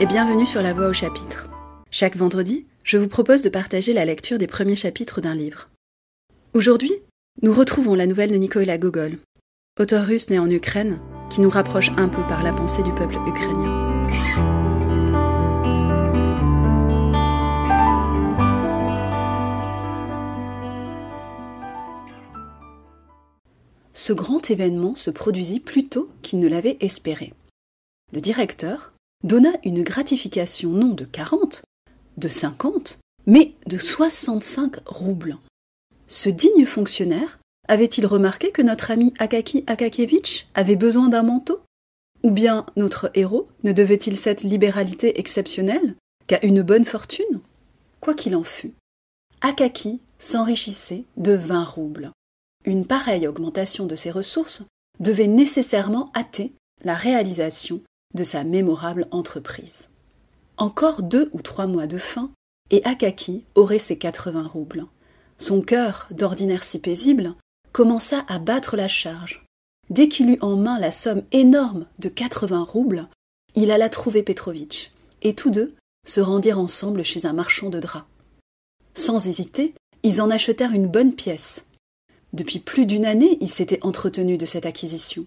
et bienvenue sur La Voix au chapitre. Chaque vendredi, je vous propose de partager la lecture des premiers chapitres d'un livre. Aujourd'hui, nous retrouvons la nouvelle de Nikolaï Gogol, auteur russe né en Ukraine, qui nous rapproche un peu par la pensée du peuple ukrainien. Ce grand événement se produisit plus tôt qu'il ne l'avait espéré. Le directeur donna une gratification non de 40, de 50, mais de 65 roubles. Ce digne fonctionnaire avait-il remarqué que notre ami Akaki Akakevitch avait besoin d'un manteau? Ou bien notre héros ne devait-il cette libéralité exceptionnelle qu'à une bonne fortune? Quoi qu'il en fût, Akaki s'enrichissait de 20 roubles. Une pareille augmentation de ses ressources devait nécessairement hâter la réalisation de sa mémorable entreprise. Encore deux ou trois mois de fin, et Akaki aurait ses quatre-vingts roubles. Son cœur, d'ordinaire si paisible, commença à battre la charge. Dès qu'il eut en main la somme énorme de quatre-vingts roubles, il alla trouver Petrovitch, et tous deux se rendirent ensemble chez un marchand de draps. Sans hésiter, ils en achetèrent une bonne pièce. Depuis plus d'une année, ils s'étaient entretenus de cette acquisition.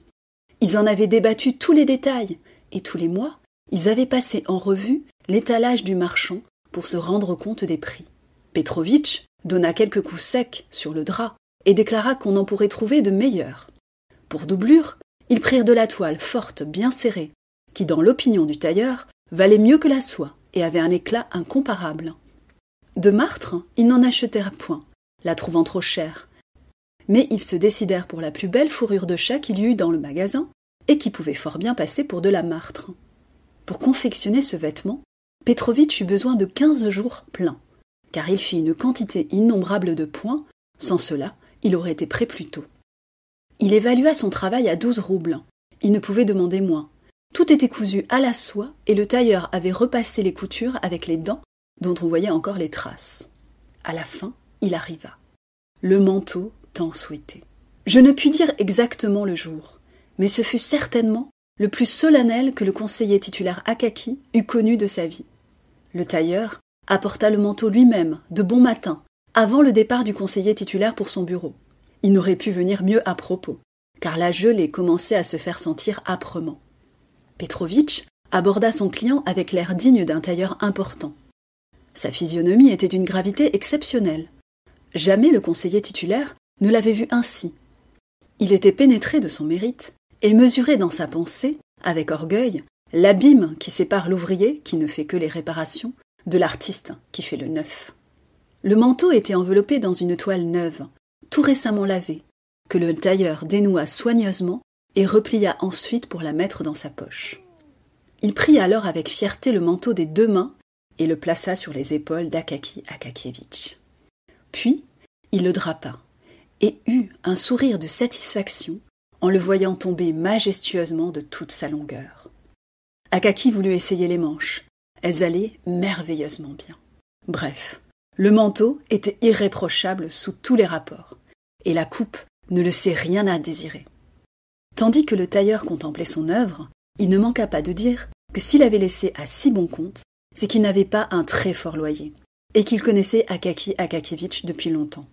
Ils en avaient débattu tous les détails, et tous les mois, ils avaient passé en revue l'étalage du marchand pour se rendre compte des prix. Petrovitch donna quelques coups secs sur le drap et déclara qu'on en pourrait trouver de meilleurs. Pour doublure, ils prirent de la toile forte, bien serrée, qui, dans l'opinion du tailleur, valait mieux que la soie et avait un éclat incomparable. De martre, ils n'en achetèrent point, la trouvant trop chère. Mais ils se décidèrent pour la plus belle fourrure de chat qu'il y eut dans le magasin, et qui pouvait fort bien passer pour de la martre. Pour confectionner ce vêtement, Petrovitch eut besoin de quinze jours pleins, car il fit une quantité innombrable de points, sans cela, il aurait été prêt plus tôt. Il évalua son travail à douze roubles. Il ne pouvait demander moins. Tout était cousu à la soie, et le tailleur avait repassé les coutures avec les dents dont on voyait encore les traces. À la fin, il arriva. Le manteau tant souhaité. Je ne puis dire exactement le jour mais ce fut certainement le plus solennel que le conseiller titulaire Akaki eût connu de sa vie. Le tailleur apporta le manteau lui-même, de bon matin, avant le départ du conseiller titulaire pour son bureau. Il n'aurait pu venir mieux à propos, car la gelée commençait à se faire sentir âprement. Petrovitch aborda son client avec l'air digne d'un tailleur important. Sa physionomie était d'une gravité exceptionnelle. Jamais le conseiller titulaire ne l'avait vu ainsi. Il était pénétré de son mérite, et mesurer dans sa pensée, avec orgueil, l'abîme qui sépare l'ouvrier, qui ne fait que les réparations, de l'artiste qui fait le neuf. Le manteau était enveloppé dans une toile neuve, tout récemment lavée, que le tailleur dénoua soigneusement et replia ensuite pour la mettre dans sa poche. Il prit alors avec fierté le manteau des deux mains et le plaça sur les épaules d'Akaki Akakievitch. Puis il le drapa et eut un sourire de satisfaction en le voyant tomber majestueusement de toute sa longueur. Akaki voulut essayer les manches. Elles allaient merveilleusement bien. Bref, le manteau était irréprochable sous tous les rapports, et la coupe ne le sait rien à désirer. Tandis que le tailleur contemplait son œuvre, il ne manqua pas de dire que s'il avait laissé à si bon compte, c'est qu'il n'avait pas un très fort loyer, et qu'il connaissait Akaki Akakievitch depuis longtemps.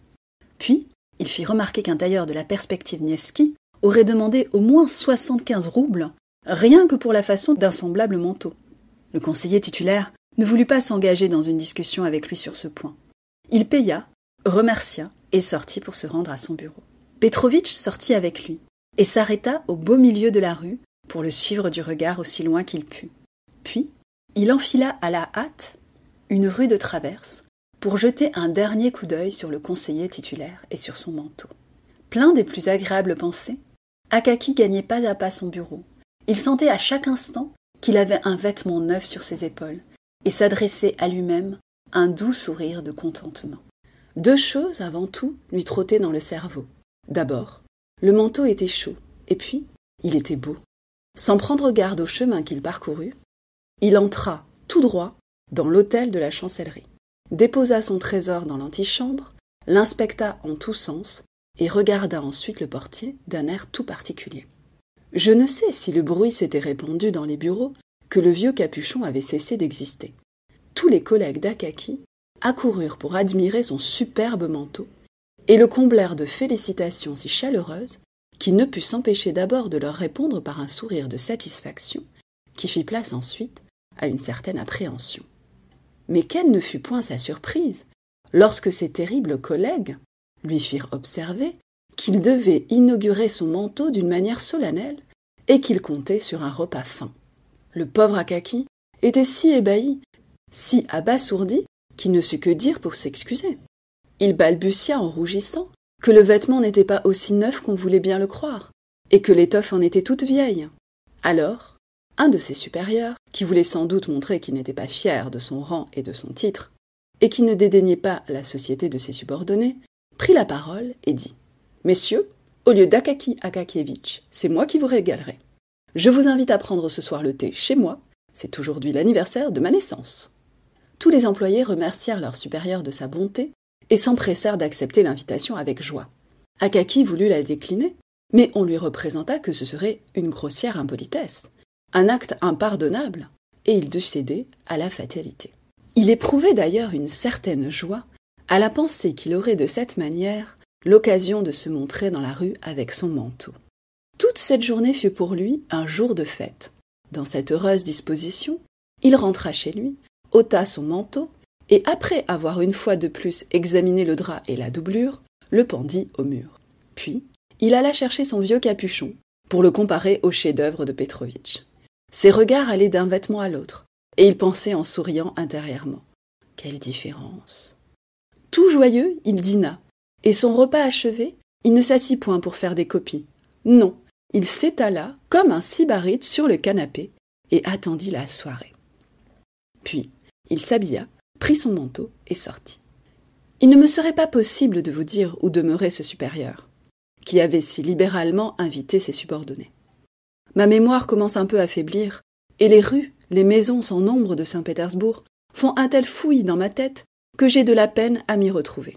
Puis, il fit remarquer qu'un tailleur de la perspective Nievski aurait demandé au moins soixante-quinze roubles, rien que pour la façon d'un semblable manteau. Le conseiller titulaire ne voulut pas s'engager dans une discussion avec lui sur ce point. Il paya, remercia et sortit pour se rendre à son bureau. Petrovitch sortit avec lui et s'arrêta au beau milieu de la rue pour le suivre du regard aussi loin qu'il put. Puis, il enfila à la hâte une rue de traverse pour jeter un dernier coup d'œil sur le conseiller titulaire et sur son manteau. Plein des plus agréables pensées, Akaki gagnait pas à pas son bureau. Il sentait à chaque instant qu'il avait un vêtement neuf sur ses épaules, et s'adressait à lui-même un doux sourire de contentement. Deux choses avant tout lui trottaient dans le cerveau. D'abord, le manteau était chaud, et puis il était beau. Sans prendre garde au chemin qu'il parcourut, il entra tout droit dans l'hôtel de la chancellerie, déposa son trésor dans l'antichambre, l'inspecta en tous sens et regarda ensuite le portier d'un air tout particulier. Je ne sais si le bruit s'était répandu dans les bureaux que le vieux capuchon avait cessé d'exister. Tous les collègues d'Akaki accoururent pour admirer son superbe manteau et le comblèrent de félicitations si chaleureuses qu'il ne put s'empêcher d'abord de leur répondre par un sourire de satisfaction qui fit place ensuite à une certaine appréhension. Mais quelle ne fut point sa surprise lorsque ses terribles collègues lui firent observer qu'il devait inaugurer son manteau d'une manière solennelle et qu'il comptait sur un repas fin. Le pauvre Akaki était si ébahi, si abasourdi, qu'il ne sut que dire pour s'excuser. Il balbutia en rougissant que le vêtement n'était pas aussi neuf qu'on voulait bien le croire, et que l'étoffe en était toute vieille. Alors, un de ses supérieurs, qui voulait sans doute montrer qu'il n'était pas fier de son rang et de son titre, et qui ne dédaignait pas la société de ses subordonnés, prit la parole et dit Messieurs, au lieu d'Akaki Akakievitch, c'est moi qui vous régalerai. Je vous invite à prendre ce soir le thé chez moi, c'est aujourd'hui l'anniversaire de ma naissance. Tous les employés remercièrent leur supérieur de sa bonté et s'empressèrent d'accepter l'invitation avec joie. Akaki voulut la décliner, mais on lui représenta que ce serait une grossière impolitesse, un acte impardonnable, et il dut céder à la fatalité. Il éprouvait d'ailleurs une certaine joie à la pensée qu'il aurait de cette manière l'occasion de se montrer dans la rue avec son manteau. Toute cette journée fut pour lui un jour de fête. Dans cette heureuse disposition, il rentra chez lui, ôta son manteau, et après avoir une fois de plus examiné le drap et la doublure, le pendit au mur. Puis, il alla chercher son vieux capuchon pour le comparer au chef-d'œuvre de Petrovitch. Ses regards allaient d'un vêtement à l'autre, et il pensait en souriant intérieurement. Quelle différence. Tout joyeux, il dîna, et son repas achevé, il ne s'assit point pour faire des copies. Non, il s'étala comme un sybarite sur le canapé et attendit la soirée. Puis, il s'habilla, prit son manteau et sortit. Il ne me serait pas possible de vous dire où demeurait ce supérieur, qui avait si libéralement invité ses subordonnés. Ma mémoire commence un peu à faiblir, et les rues, les maisons sans nombre de Saint-Pétersbourg font un tel fouillis dans ma tête que j'ai de la peine à m'y retrouver.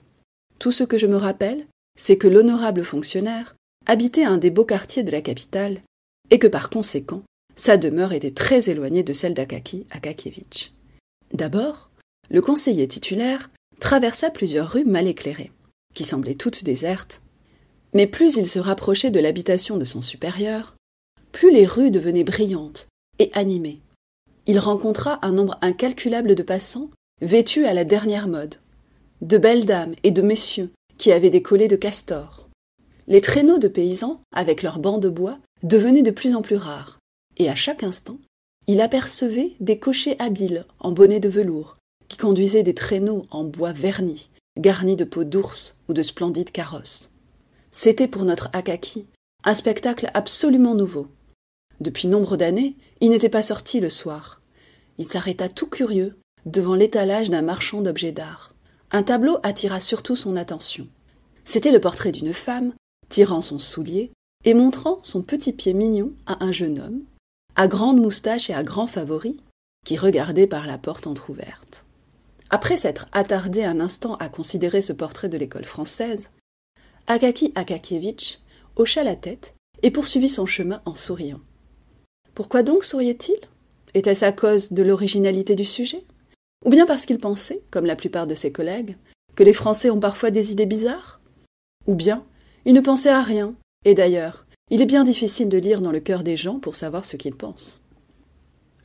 Tout ce que je me rappelle, c'est que l'honorable fonctionnaire habitait un des beaux quartiers de la capitale, et que par conséquent, sa demeure était très éloignée de celle d'Akaki Akakievitch. D'abord, le conseiller titulaire traversa plusieurs rues mal éclairées, qui semblaient toutes désertes, mais plus il se rapprochait de l'habitation de son supérieur, plus les rues devenaient brillantes et animées. Il rencontra un nombre incalculable de passants vêtus à la dernière mode, de belles dames et de messieurs qui avaient des collets de castor. Les traîneaux de paysans, avec leurs bancs de bois, devenaient de plus en plus rares, et à chaque instant, il apercevait des cochers habiles en bonnet de velours, qui conduisaient des traîneaux en bois verni, garnis de peaux d'ours ou de splendides carrosses. C'était pour notre Akaki un spectacle absolument nouveau. Depuis nombre d'années, il n'était pas sorti le soir. Il s'arrêta tout curieux devant l'étalage d'un marchand d'objets d'art. Un tableau attira surtout son attention. C'était le portrait d'une femme, tirant son soulier et montrant son petit pied mignon à un jeune homme, à grande moustache et à grand favori, qui regardait par la porte entr'ouverte. Après s'être attardé un instant à considérer ce portrait de l'école française, Akaki Akakievitch hocha la tête et poursuivit son chemin en souriant. Pourquoi donc souriait-il? Était-ce à cause de l'originalité du sujet? Ou bien parce qu'il pensait, comme la plupart de ses collègues, que les Français ont parfois des idées bizarres? Ou bien il ne pensait à rien, et d'ailleurs, il est bien difficile de lire dans le cœur des gens pour savoir ce qu'ils pensent.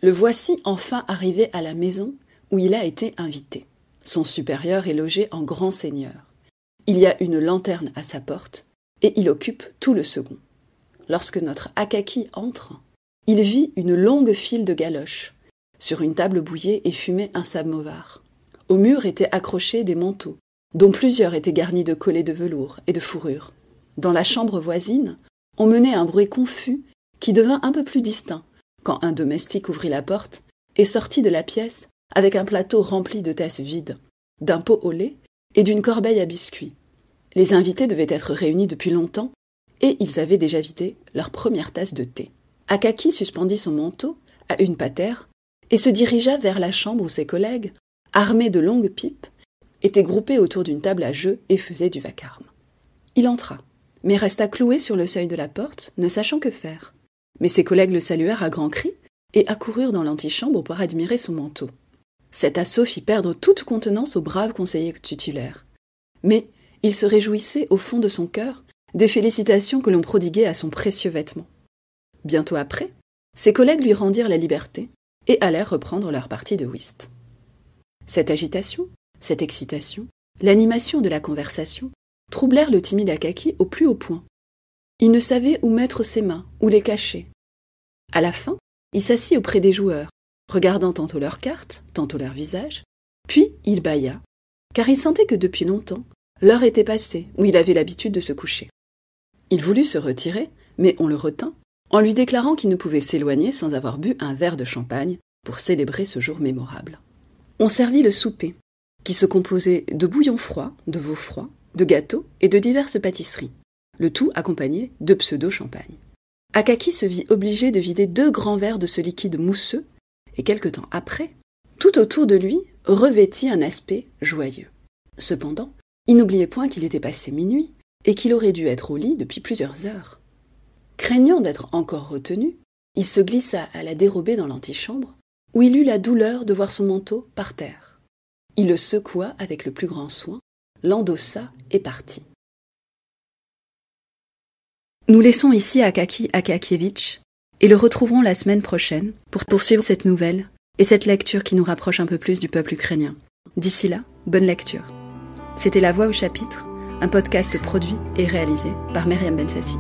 Le voici enfin arrivé à la maison où il a été invité. Son supérieur est logé en grand seigneur. Il y a une lanterne à sa porte, et il occupe tout le second. Lorsque notre Akaki entre, il vit une longue file de galoches, sur une table bouillée et fumait un samovar. Au mur étaient accrochés des manteaux, dont plusieurs étaient garnis de collets de velours et de fourrure. Dans la chambre voisine, on menait un bruit confus qui devint un peu plus distinct quand un domestique ouvrit la porte et sortit de la pièce avec un plateau rempli de tasses vides, d'un pot au lait et d'une corbeille à biscuits. Les invités devaient être réunis depuis longtemps et ils avaient déjà vidé leur première tasse de thé. Akaki suspendit son manteau à une patère et se dirigea vers la chambre où ses collègues, armés de longues pipes, étaient groupés autour d'une table à jeu et faisaient du vacarme. Il entra, mais resta cloué sur le seuil de la porte, ne sachant que faire. Mais ses collègues le saluèrent à grands cris, et accoururent dans l'antichambre pour admirer son manteau. Cet assaut fit perdre toute contenance au brave conseiller titulaire. Mais il se réjouissait au fond de son cœur des félicitations que l'on prodiguait à son précieux vêtement. Bientôt après, ses collègues lui rendirent la liberté et allèrent reprendre leur partie de whist. Cette agitation, cette excitation, l'animation de la conversation troublèrent le timide Akaki au plus haut point. Il ne savait où mettre ses mains, où les cacher. À la fin, il s'assit auprès des joueurs, regardant tantôt leurs cartes, tantôt leur visage, puis il bâilla, car il sentait que depuis longtemps, l'heure était passée où il avait l'habitude de se coucher. Il voulut se retirer, mais on le retint, en lui déclarant qu'il ne pouvait s'éloigner sans avoir bu un verre de champagne pour célébrer ce jour mémorable. On servit le souper, qui se composait de bouillon froid, de veau froid, de gâteaux et de diverses pâtisseries, le tout accompagné de pseudo-champagne. Akaki se vit obligé de vider deux grands verres de ce liquide mousseux, et quelque temps après, tout autour de lui revêtit un aspect joyeux. Cependant, il n'oubliait point qu'il était passé minuit, et qu'il aurait dû être au lit depuis plusieurs heures. Craignant d'être encore retenu, il se glissa à la dérobée dans l'antichambre, où il eut la douleur de voir son manteau par terre. Il le secoua avec le plus grand soin, l'endossa et partit. Nous laissons ici Akaki Akakievitch et le retrouverons la semaine prochaine pour poursuivre cette nouvelle et cette lecture qui nous rapproche un peu plus du peuple ukrainien. D'ici là, bonne lecture. C'était La Voix au chapitre, un podcast produit et réalisé par Myriam Bensassi.